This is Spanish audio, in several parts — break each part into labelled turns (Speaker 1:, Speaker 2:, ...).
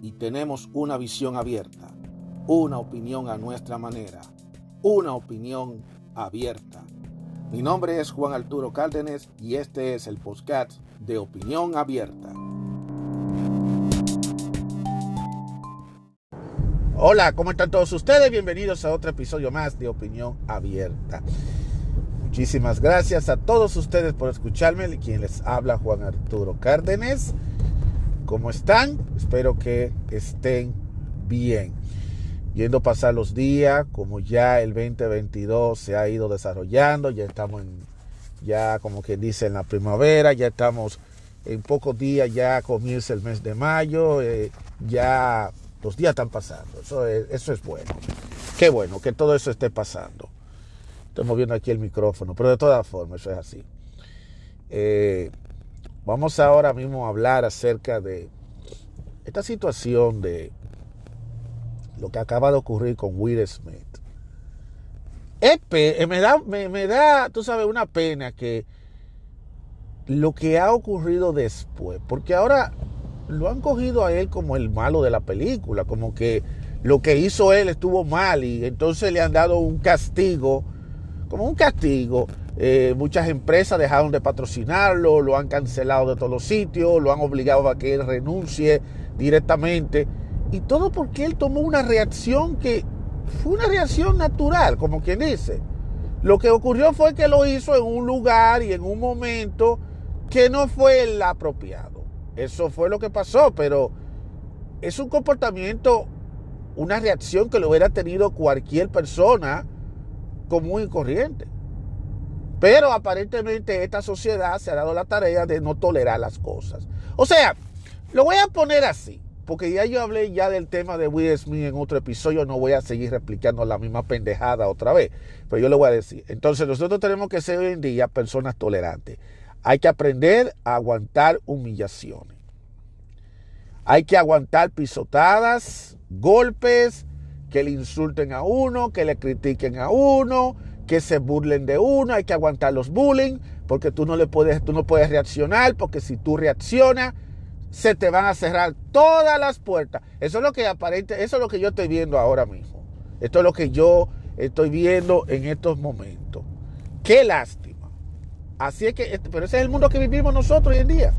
Speaker 1: Y tenemos una visión abierta, una opinión a nuestra manera, una opinión abierta. Mi nombre es Juan Arturo Cárdenas y este es el podcast de Opinión Abierta. Hola, ¿cómo están todos ustedes? Bienvenidos a otro episodio más de Opinión Abierta. Muchísimas gracias a todos ustedes por escucharme. Quien les habla, Juan Arturo Cárdenas. ¿Cómo están? Espero que estén bien yendo pasar los días, como ya el 2022 se ha ido desarrollando, ya estamos en, ya como que dice en la primavera, ya estamos en pocos días, ya comienza el mes de mayo, eh, ya los días están pasando, eso es, eso es bueno. Qué bueno que todo eso esté pasando. Estoy moviendo aquí el micrófono, pero de todas formas, eso es así. Eh, vamos ahora mismo a hablar acerca de esta situación de lo que acaba de ocurrir con Will Smith. Eh, me, da, me, da, tú sabes, una pena que lo que ha ocurrido después, porque ahora lo han cogido a él como el malo de la película, como que lo que hizo él estuvo mal y entonces le han dado un castigo, como un castigo. Eh, muchas empresas dejaron de patrocinarlo, lo han cancelado de todos los sitios, lo han obligado a que él renuncie directamente. Y todo porque él tomó una reacción que fue una reacción natural, como quien dice. Lo que ocurrió fue que lo hizo en un lugar y en un momento que no fue el apropiado. Eso fue lo que pasó, pero es un comportamiento, una reacción que lo hubiera tenido cualquier persona común y corriente. Pero aparentemente esta sociedad se ha dado la tarea de no tolerar las cosas. O sea, lo voy a poner así porque ya yo hablé ya del tema de Will Smith en otro episodio, no voy a seguir replicando la misma pendejada otra vez, pero yo le voy a decir. Entonces nosotros tenemos que ser hoy en día personas tolerantes. Hay que aprender a aguantar humillaciones. Hay que aguantar pisotadas, golpes, que le insulten a uno, que le critiquen a uno, que se burlen de uno, hay que aguantar los bullying, porque tú no le puedes, tú no puedes reaccionar, porque si tú reaccionas, se te van a cerrar todas las puertas. Eso es lo que aparente, eso es lo que yo estoy viendo ahora mismo. Esto es lo que yo estoy viendo en estos momentos. Qué lástima. Así es que, pero ese es el mundo que vivimos nosotros hoy en día.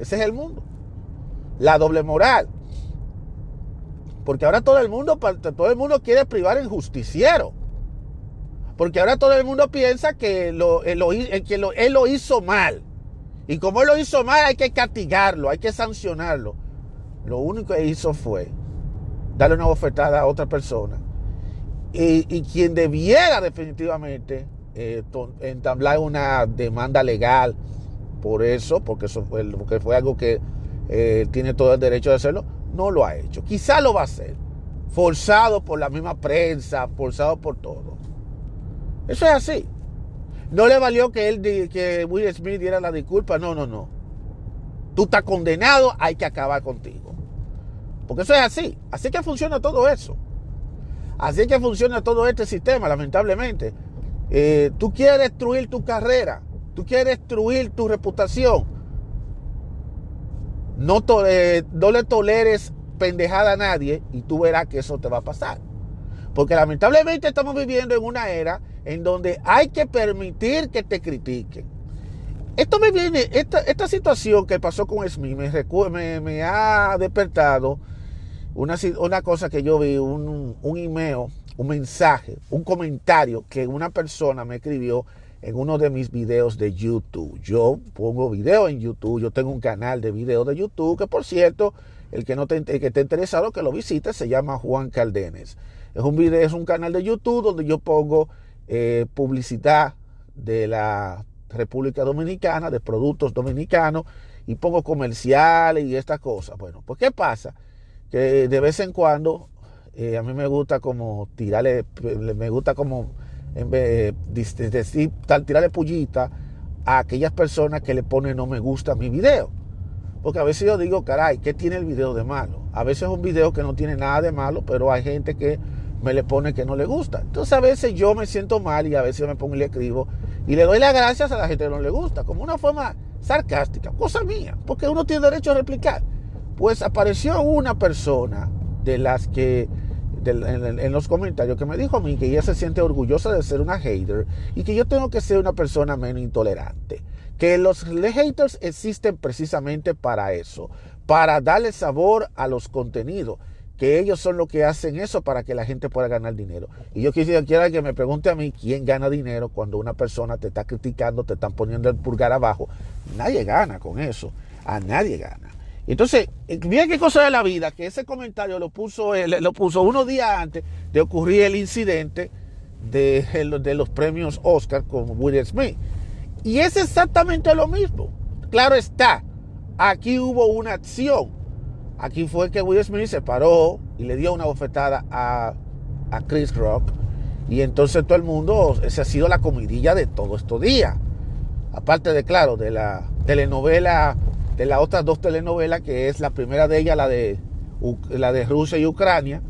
Speaker 1: Ese es el mundo. La doble moral. Porque ahora todo el mundo, todo el mundo quiere privar en justiciero. Porque ahora todo el mundo piensa que, él lo hizo mal. Y como él lo hizo mal, hay que castigarlo, hay que sancionarlo. Lo único que hizo fue darle una bofetada a otra persona. Y, quien debiera definitivamente eh, entablar una demanda legal por eso, porque eso fue algo que eh, tiene todo el derecho de hacerlo, no lo ha hecho. Quizá lo va a hacer, forzado por la misma prensa, forzado por todo. Eso es así. No le valió que él que Will Smith diera la disculpa. No, no, no. Tú estás condenado, hay que acabar contigo. Porque eso es así. Así que funciona todo eso. Así que funciona todo este sistema, lamentablemente. Eh, tú quieres destruir tu carrera. Tú quieres destruir tu reputación. No, eh, no le toleres pendejada a nadie y tú verás que eso te va a pasar. Porque lamentablemente estamos viviendo en una era en donde hay que permitir que te critiquen. Esta, situación que pasó con Smith me, ha despertado una, una, cosa que yo vi, un, un email, un mensaje, un comentario que una persona me escribió en uno de mis videos de YouTube. Yo pongo videos en YouTube, yo tengo un canal de videos de YouTube que por cierto, el que no te, el que esté interesado que lo visite se llama Juan Caldenes. Es un video, es un canal de YouTube donde yo pongo eh, publicidad de la República Dominicana, de productos dominicanos, y pongo comerciales y estas cosas. Bueno, pues ¿qué pasa? Que de vez en cuando Eh, a mí me gusta como tirarle, me gusta como en vez decir, tirarle pullita a aquellas personas que le ponen no me gusta mi video. Porque a veces yo digo, caray, ¿qué tiene el video de malo? A veces es un video que no tiene nada de malo, pero hay gente que me le pone que no le gusta. Entonces a veces yo me siento mal y a veces yo me pongo y le escribo y le doy las gracias a la gente que no le gusta, como una forma sarcástica, cosa mía, porque uno tiene derecho a replicar. Pues apareció una persona de las que en, los comentarios que me dijo a mí que ella se siente orgullosa de ser una hater y que yo tengo que ser una persona menos intolerante. Que los haters existen precisamente para eso, para darle sabor a los contenidos que ellos son los que hacen eso para que la gente pueda ganar dinero. Y yo quisiera que me pregunte a mí quién gana dinero cuando una persona te está criticando, te están poniendo el pulgar abajo. Nadie gana con eso. A nadie gana. Entonces, mira qué cosa de la vida, que ese comentario lo puso, lo puso unos días antes de ocurrir el incidente de, de los premios Oscar con Will Smith. Y es exactamente lo mismo. Claro está, aquí hubo una acción. Aquí fue que Will Smith se paró y le dio una bofetada a, a Chris Rock. Y entonces todo el mundo, esa ha sido la comidilla de todos estos días. Aparte de, claro, de la telenovela de las otras dos telenovelas, que es la primera de ellas, la de, la de Rusia y Ucrania,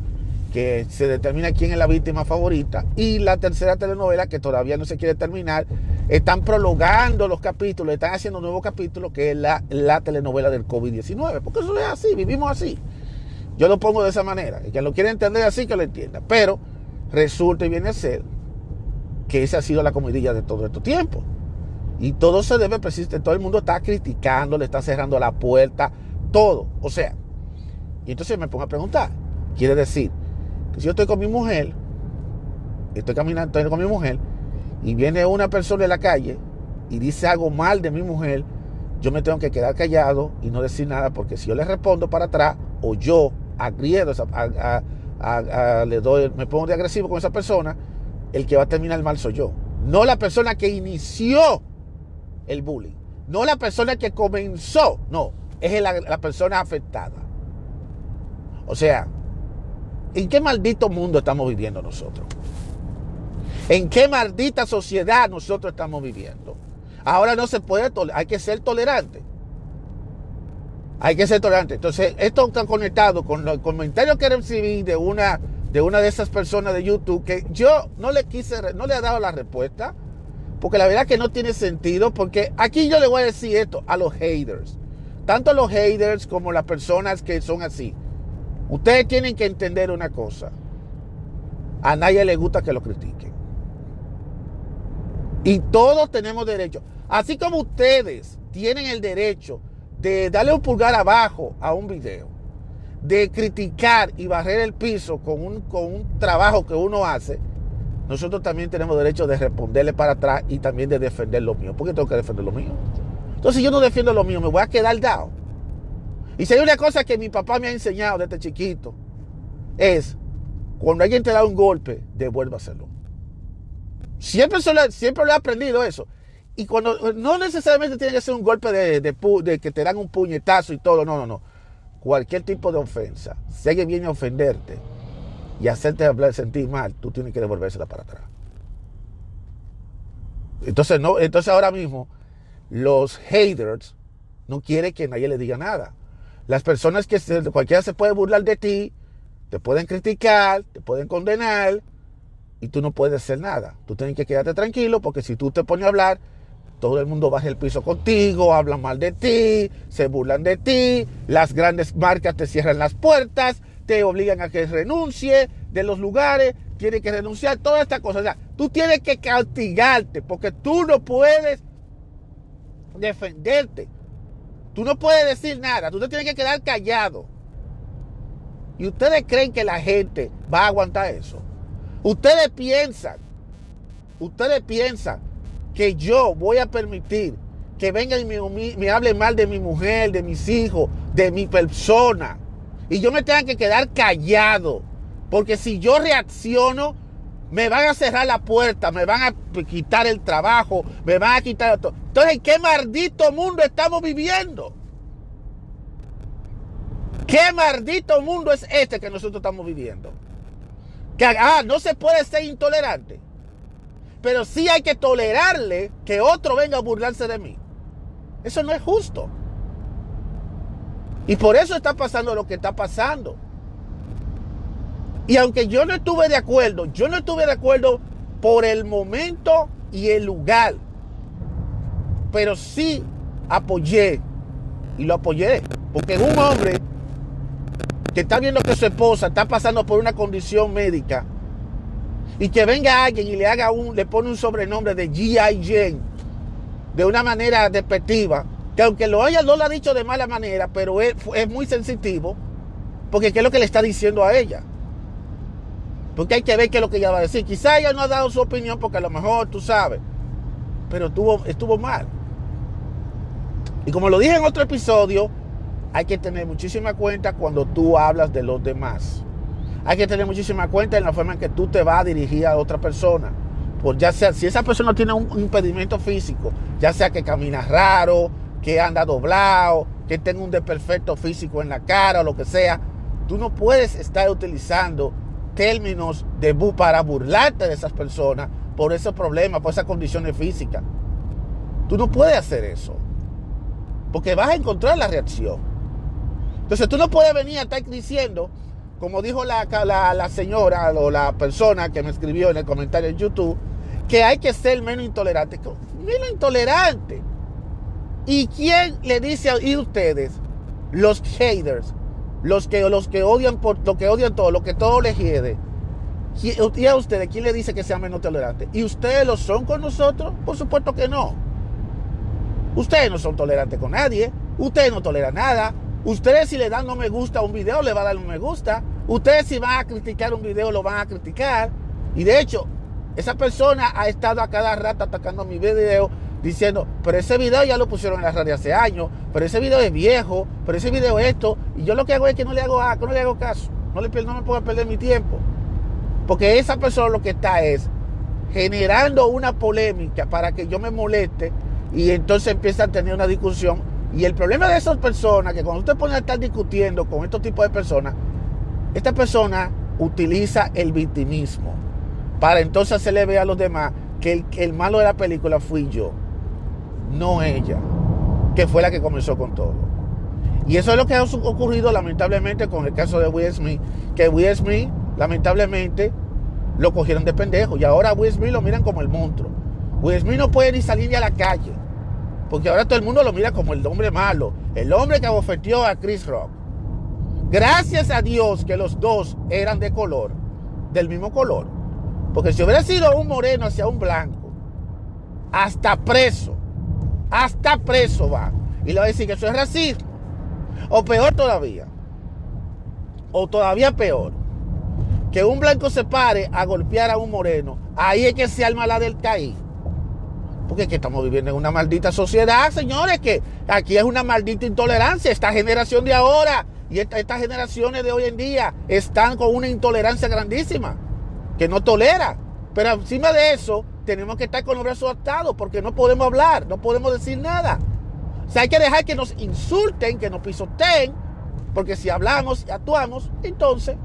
Speaker 1: que se determina quién es la víctima favorita, y la tercera telenovela, que todavía no se quiere terminar, están prolongando los capítulos, están haciendo un nuevo capítulo, que es la, la telenovela del COVID-19, porque eso es así, vivimos así. Yo lo pongo de esa manera, y quien lo quiere entender así, que lo entienda, pero resulta y viene a ser que esa ha sido la comidilla de todo este tiempo. Y todo se debe precisamente, todo el mundo está criticando, le está cerrando la puerta, todo. O sea, y entonces me pongo a preguntar, quiere decir si yo estoy con mi mujer, estoy caminando, estoy con mi mujer, y viene una persona en la calle y dice algo mal de mi mujer, yo me tengo que quedar callado y no decir nada, porque si yo le respondo para atrás, o yo agriedo, le doy, me pongo de agresivo con esa persona, el que va a terminar mal soy yo. No la persona que inició el bullying. No la persona que comenzó, no, es la, persona afectada. O sea, ¿en qué maldito mundo estamos viviendo nosotros? ¿En qué maldita sociedad nosotros estamos viviendo? Ahora no se puede, hay que ser tolerante. Hay que ser tolerante. Entonces, esto está conectado con los comentarios que recibí de una de esas personas de YouTube que yo no le quise, no le he dado la respuesta porque la verdad que no tiene sentido, porque aquí yo le voy a decir esto a los haters. Tanto los haters como las personas que son así. Ustedes tienen que entender una cosa. A nadie le gusta que lo critiquen. Y todos tenemos derecho. Así como ustedes tienen el derecho de darle un pulgar abajo a un video, de criticar y barrer el piso con un, con un trabajo que uno hace, nosotros también tenemos derecho de responderle para atrás y también de defender lo mío. ¿Por qué tengo que defender lo mío? Entonces, si yo no defiendo lo mío, me voy a quedar dado. Y si hay una cosa que mi papá me ha enseñado desde chiquito, es cuando alguien te da un golpe, devuélvaselo. Siempre, siempre lo he aprendido eso. Y cuando no necesariamente tiene que ser un golpe de, que te dan un puñetazo y todo, no, no, no. Cualquier tipo de ofensa, si alguien viene a ofenderte, y hacerte sentir mal, tú tienes que devolvérsela para atrás. Entonces, no, entonces ahora mismo los haters no quieren que nadie le diga nada. Las personas que cualquiera se puede burlar de ti, te pueden criticar, te pueden condenar y tú no puedes hacer nada. Tú tienes que quedarte tranquilo porque si tú te pones a hablar, todo el mundo baja el piso contigo, hablan mal de ti, se burlan de ti, las grandes marcas te cierran las puertas, te obligan a que renuncie de los lugares, tiene que renunciar, todas estas cosas. O sea, tú tienes que castigarte porque tú no puedes defenderte. Tú no puedes decir nada, tú te tienes que quedar callado. ¿Y ustedes creen que la gente va a aguantar eso? Ustedes piensan, ustedes piensan que yo voy a permitir que vengan y me, me hablen mal de mi mujer, de mis hijos, de mi persona y yo me tenga que quedar callado. Porque si yo reacciono, me van a cerrar la puerta, me van a quitar el trabajo, me van a quitar todo. Entonces, ¿qué maldito mundo estamos viviendo? ¿Qué maldito mundo es este que nosotros estamos viviendo? Que, ah, no se puede ser intolerante. Pero sí hay que tolerarle que otro venga a burlarse de mí. Eso no es justo. Y por eso está pasando lo que está pasando. Y aunque yo no estuve de acuerdo, yo no estuve de acuerdo por el momento y el lugar. Pero sí apoyé. Y lo apoyé. Porque un hombre que está viendo que su esposa está pasando por una condición médica y que venga alguien y le haga un, le pone un sobrenombre de G.I. Jane de una manera despectiva, que aunque lo haya, no lo ha dicho de mala manera, pero es, es muy sensitivo, porque qué es lo que le está diciendo a ella. Porque hay que ver qué es lo que ella va a decir. Quizá ella no ha dado su opinión porque a lo mejor tú sabes, pero estuvo mal. Y como lo dije en otro episodio, hay que tener muchísima cuenta cuando tú hablas de los demás. Hay que tener muchísima cuenta en la forma en que tú te vas a dirigir a otra persona. Por ya sea, si esa persona tiene un impedimento físico, ya sea que camina raro, que anda doblado, que tenga un desperfecto físico en la cara o lo que sea, tú no puedes estar utilizando términos de bu para burlarte de esas personas por esos problemas, por esas condiciones físicas. Tú no puedes hacer eso. Porque vas a encontrar la reacción. Entonces tú no puedes venir a estar diciendo, como dijo la, señora o la persona que me escribió en el comentario en YouTube, que hay que ser menos intolerante. Menos intolerante. ¿Y quién le dice a ustedes, los haters, los que, los que odian por lo que odian todo, lo que todo les hiede? ¿Y a ustedes quién le dice que sea menos tolerante? ¿Y ustedes lo son con nosotros? Por supuesto que no. Ustedes no son tolerantes con nadie. Ustedes no toleran nada. Ustedes si le dan no me gusta a un video, le va a dar un me gusta. Ustedes si van a criticar un video, lo van a criticar. Y de hecho, esa persona ha estado a cada rato atacando mi video diciendo, pero ese video ya lo pusieron en la radio hace años, pero ese video es viejo, pero ese video es esto. Y yo lo que hago es que no le hago, no le hago caso. No, le, no me puedo perder mi tiempo. Porque esa persona lo que está es generando una polémica para que yo me moleste y entonces empieza a tener una discusión. Y el problema de esas personas, que cuando usted pone a estar discutiendo con estos tipos de personas, esta persona utiliza el victimismo para entonces se le ve a los demás que el, el malo de la película fui yo, no ella, que fue la que comenzó con todo. Y eso es lo que ha ocurrido lamentablemente con el caso de Will Smith, que Will Smith lamentablemente lo cogieron de pendejo y ahora Will Smith lo miran como el monstruo. Will Smith no puede ni salir ni a la calle. Porque ahora todo el mundo lo mira como el hombre malo. El hombre que abofeteó a Chris Rock. Gracias a Dios que los dos eran de color. Del mismo color. Porque si hubiera sido un moreno hacia un blanco. Hasta preso. Hasta preso va. Y le va a decir que eso es racismo. O peor todavía. O todavía peor. Que un blanco se pare a golpear a un moreno. Ahí es que se arma la del caí. Porque es que estamos viviendo en una maldita sociedad, señores, que aquí es una maldita intolerancia. Esta generación de ahora y estas generaciones de hoy en día están con una intolerancia grandísima, que no tolera. Pero encima de eso, tenemos que estar con los brazos atados porque no podemos hablar, no podemos decir nada. O sea, hay que dejar que nos insulten, que nos pisoteen, porque si hablamos y actuamos, entonces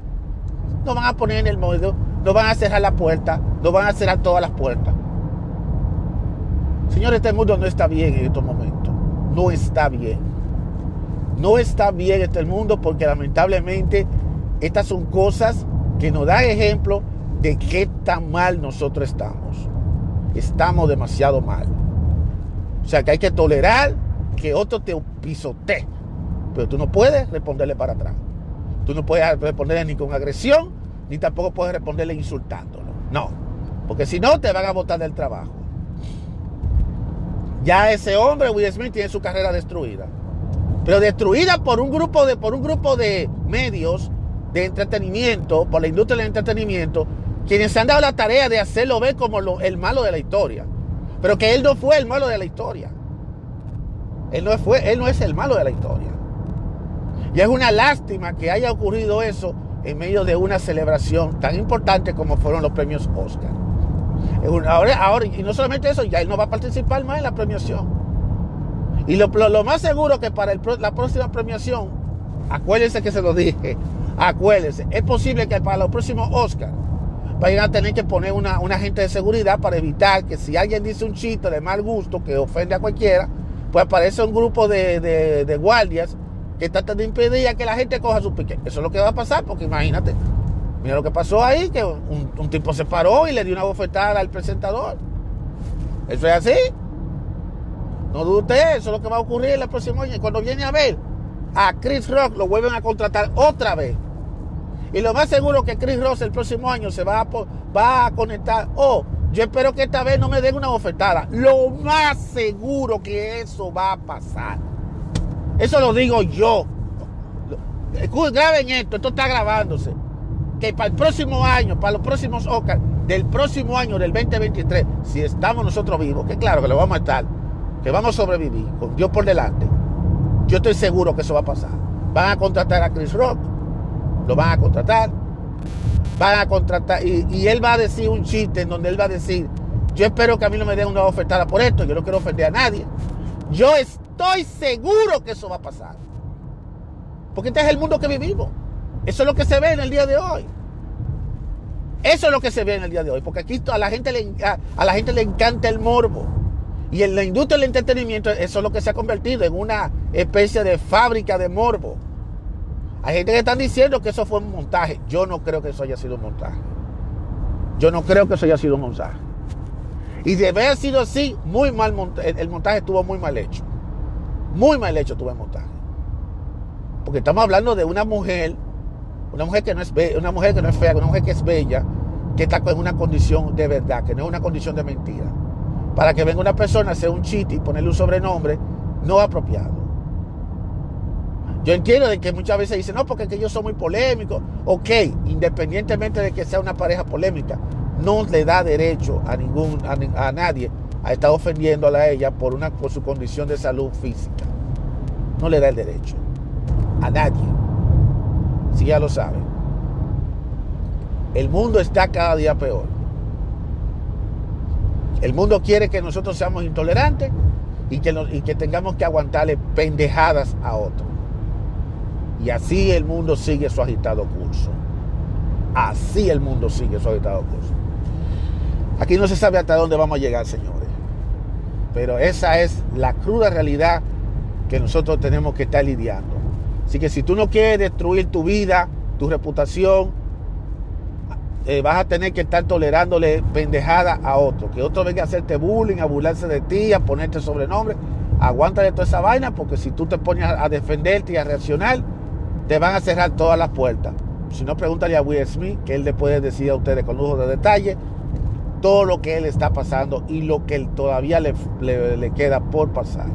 Speaker 1: nos van a poner en el modo, nos van a cerrar la puerta, nos van a cerrar todas las puertas. Señores, este mundo no está bien en estos momentos. No está bien. No está bien este mundo porque lamentablemente estas son cosas que nos dan ejemplo de qué tan mal nosotros estamos. Estamos demasiado mal. O sea que hay que tolerar que otro te pisotee. Pero tú no puedes responderle para atrás. Tú no puedes responderle ni con agresión, ni tampoco puedes responderle insultándolo. No. Porque si no, te van a botar del trabajo. Ya ese hombre, Will Smith, tiene su carrera destruida. Pero destruida por un grupo de, por un grupo de medios de entretenimiento, por la industria del entretenimiento, quienes se han dado la tarea de hacerlo ver como el malo de la historia. Pero que él no fue el malo de la historia. Él no, fue, él no es el malo de la historia. Y es una lástima que haya ocurrido eso en medio de una celebración tan importante como fueron los premios Oscar. Ahora, y no solamente eso, ya él no va a participar más en la premiación. Y lo, más seguro que para la próxima premiación, acuérdense que se lo dije, acuérdense, es posible que para los próximos Oscar vayan a tener que poner una, una agente de seguridad para evitar que si alguien dice un chiste de mal gusto que ofende a cualquiera, pues aparece un grupo de, guardias que tratan de impedir que la gente coja su pique. Eso es lo que va a pasar, porque imagínate, mira lo que pasó ahí, que un, tipo se paró y le dio una bofetada al presentador. Eso es así. No dude eso es lo que va a ocurrir el próximo año. Y cuando viene a ver a Chris Rock, lo vuelven a contratar otra vez. Y lo más seguro es que Chris Rock el próximo año se va a, va a conectar. Oh, yo espero que esta vez no me den una bofetada. Lo más seguro que eso va a pasar. Eso lo digo yo. Graben esto, esto está grabándose. Que para el próximo año, para los próximos Oscars, del próximo año, del 2023, si estamos nosotros vivos, que claro que lo vamos a estar, que vamos a sobrevivir, con Dios por delante, yo estoy seguro que eso va a pasar. Van a contratar a Chris Rock, lo van a contratar, van a contratar, y, él va a decir un chiste en donde él va a decir, yo espero que a mí no me den una ofertada por esto, yo no quiero ofender a nadie. Yo estoy seguro que eso va a pasar. Porque este es el mundo que vivimos. Eso es lo que se ve en el día de hoy. Eso es lo que se ve en el día de hoy. Porque aquí a la gente le, a la gente le encanta el morbo. Y en la industria del entretenimiento, eso es lo que se ha convertido en una especie de fábrica de morbo. Hay gente que está diciendo que eso fue un montaje. Yo no creo que eso haya sido un montaje. Yo no creo que eso haya sido un montaje. Y de haber sido así, muy mal el montaje estuvo muy mal hecho. Muy mal hecho tuvo el montaje. Porque estamos hablando de una mujer, una mujer que no es una mujer que no es fea, una mujer que es bella, que está en una condición de verdad, que no es una condición de mentira para que venga una persona a hacer un chiste y ponerle un sobrenombre no apropiado. Yo entiendo de que muchas veces dicen, no, porque que yo soy muy polémico. Ok, independientemente de que sea una pareja polémica, no le da derecho a, ningún, a, nadie a estar ofendiéndola a ella por, una, por su condición de salud física. No le da el derecho. A nadie. Si ya lo saben. El mundo está cada día peor. El mundo quiere que nosotros seamos intolerantes y que, tengamos que aguantarle pendejadas a otros. Y así el mundo sigue su agitado curso. Así el mundo sigue su agitado curso. Aquí no se sabe hasta dónde vamos a llegar, señores. Pero esa es la cruda realidad que nosotros tenemos que estar lidiando. Así que si tú no quieres destruir tu vida, tu reputación, eh, vas a tener que estar tolerándole pendejada a otro. Que otro venga a hacerte bullying, a burlarse de ti, a ponerte sobrenombre. Aguántale toda esa vaina porque si tú te pones a defenderte y a reaccionar, te van a cerrar todas las puertas. Si no, pregúntale a Will Smith, que él le puede decir a ustedes con lujo de detalle todo lo que él está pasando y lo que él todavía le, le queda por pasar.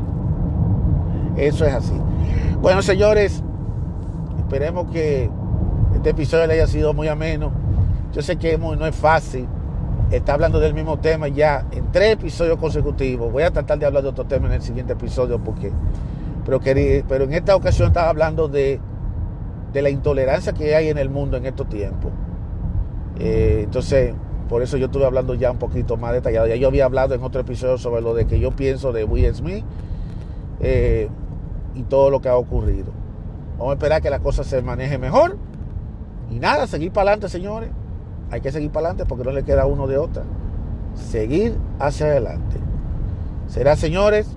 Speaker 1: Eso es así. Bueno, señores, esperemos que este episodio le haya sido muy ameno yo sé que no es fácil estar hablando del mismo tema ya en tres episodios consecutivos. Voy a tratar de hablar de otro tema en el siguiente episodio porque pero, pero en esta ocasión estaba hablando de, la intolerancia que hay en el mundo en estos tiempos. Eh, entonces, por eso yo estuve hablando ya un poquito más detallado. Ya yo había hablado en otro episodio sobre lo de que yo pienso de Will Smith eh, y todo lo que ha ocurrido. Vamos a esperar que la cosa se maneje mejor. Y nada, seguir para adelante, señores hay que seguir para adelante porque no le queda uno de otra. Seguir hacia adelante. Será, señores,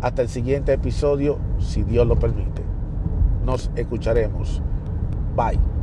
Speaker 1: hasta el siguiente episodio, si Dios lo permite. Nos escucharemos. Bye.